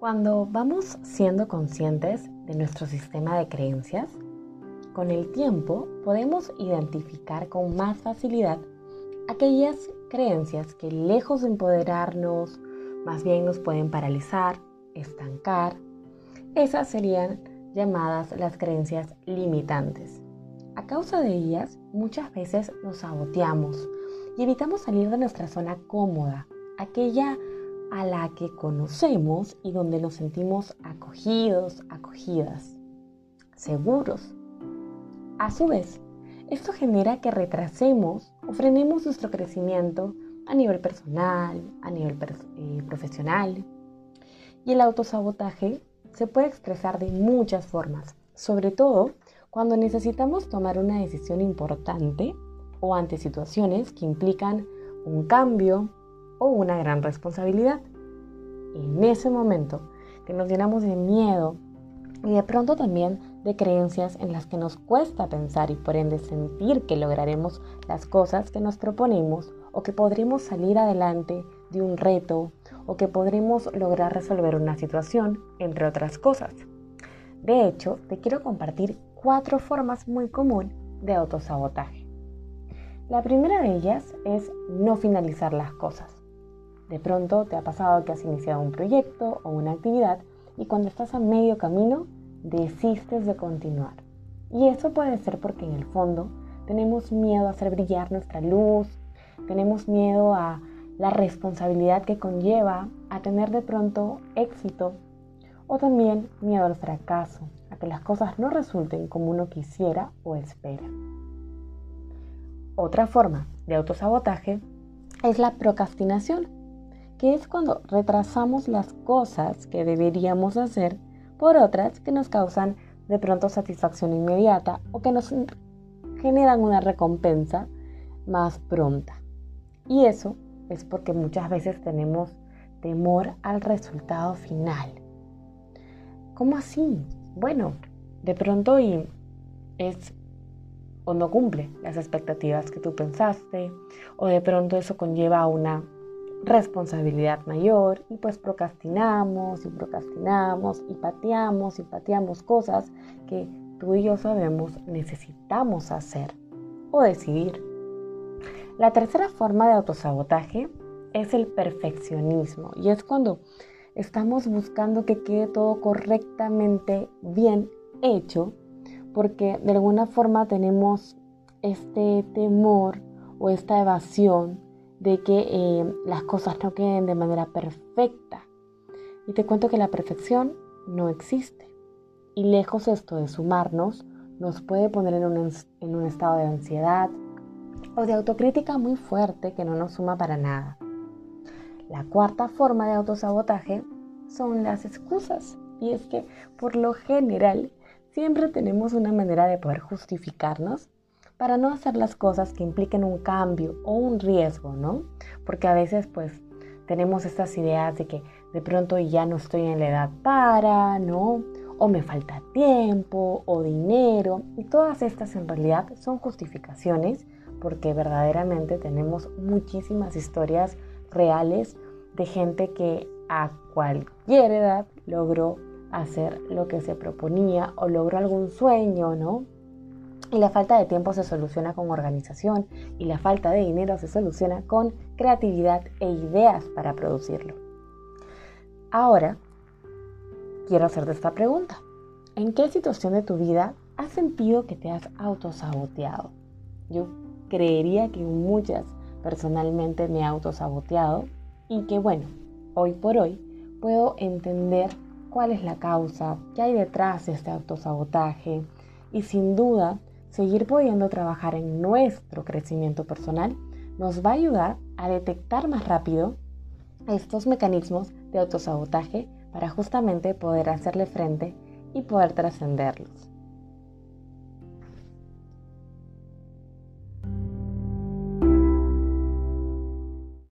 Cuando vamos siendo conscientes de nuestro sistema de creencias, con el tiempo podemos identificar con más facilidad aquellas creencias que lejos de empoderarnos, más bien nos pueden paralizar, estancar. Esas serían llamadas las creencias limitantes. A causa de ellas, muchas veces nos saboteamos y evitamos salir de nuestra zona cómoda, aquella a la que conocemos y donde nos sentimos acogidos, acogidas, seguros. A su vez, esto genera que retrasemos o frenemos nuestro crecimiento a nivel personal, a nivel eh, profesional. Y el autosabotaje se puede expresar de muchas formas, sobre todo cuando necesitamos tomar una decisión importante o ante situaciones que implican un cambio o una gran responsabilidad. En ese momento que nos llenamos de miedo y de pronto también de creencias en las que nos cuesta pensar y por ende sentir que lograremos las cosas que nos proponemos o que podremos salir adelante de un reto o que podremos lograr resolver una situación, entre otras cosas. De hecho, te quiero compartir cuatro formas muy comunes de autosabotaje. La primera de ellas es no finalizar las cosas. De pronto te ha pasado que has iniciado un proyecto o una actividad y cuando estás a medio camino desistes de continuar. Y eso puede ser porque en el fondo tenemos miedo a hacer brillar nuestra luz, tenemos miedo a la responsabilidad que conlleva a tener de pronto éxito o también miedo al fracaso, a que las cosas no resulten como uno quisiera o espera. Otra forma de autosabotaje es la procrastinación que es cuando retrasamos las cosas que deberíamos hacer por otras que nos causan de pronto satisfacción inmediata o que nos generan una recompensa más pronta. Y eso es porque muchas veces tenemos temor al resultado final. ¿Cómo así? Bueno, de pronto y es o no cumple las expectativas que tú pensaste, o de pronto eso conlleva a una responsabilidad mayor y pues procrastinamos y procrastinamos y pateamos y pateamos cosas que tú y yo sabemos necesitamos hacer o decidir. La tercera forma de autosabotaje es el perfeccionismo y es cuando estamos buscando que quede todo correctamente bien hecho porque de alguna forma tenemos este temor o esta evasión de que eh, las cosas no queden de manera perfecta. Y te cuento que la perfección no existe. Y lejos esto de sumarnos, nos puede poner en un, en un estado de ansiedad o de autocrítica muy fuerte que no nos suma para nada. La cuarta forma de autosabotaje son las excusas. Y es que por lo general siempre tenemos una manera de poder justificarnos para no hacer las cosas que impliquen un cambio o un riesgo, ¿no? Porque a veces pues tenemos estas ideas de que de pronto ya no estoy en la edad para, ¿no? O me falta tiempo o dinero. Y todas estas en realidad son justificaciones porque verdaderamente tenemos muchísimas historias reales de gente que a cualquier edad logró hacer lo que se proponía o logró algún sueño, ¿no? Y la falta de tiempo se soluciona con organización y la falta de dinero se soluciona con creatividad e ideas para producirlo. Ahora, quiero hacerte esta pregunta. ¿En qué situación de tu vida has sentido que te has autosaboteado? Yo creería que muchas personalmente me he autosaboteado y que bueno, hoy por hoy puedo entender cuál es la causa, qué hay detrás de este autosabotaje y sin duda seguir pudiendo trabajar en nuestro crecimiento personal nos va a ayudar a detectar más rápido estos mecanismos de autosabotaje para justamente poder hacerle frente y poder trascenderlos.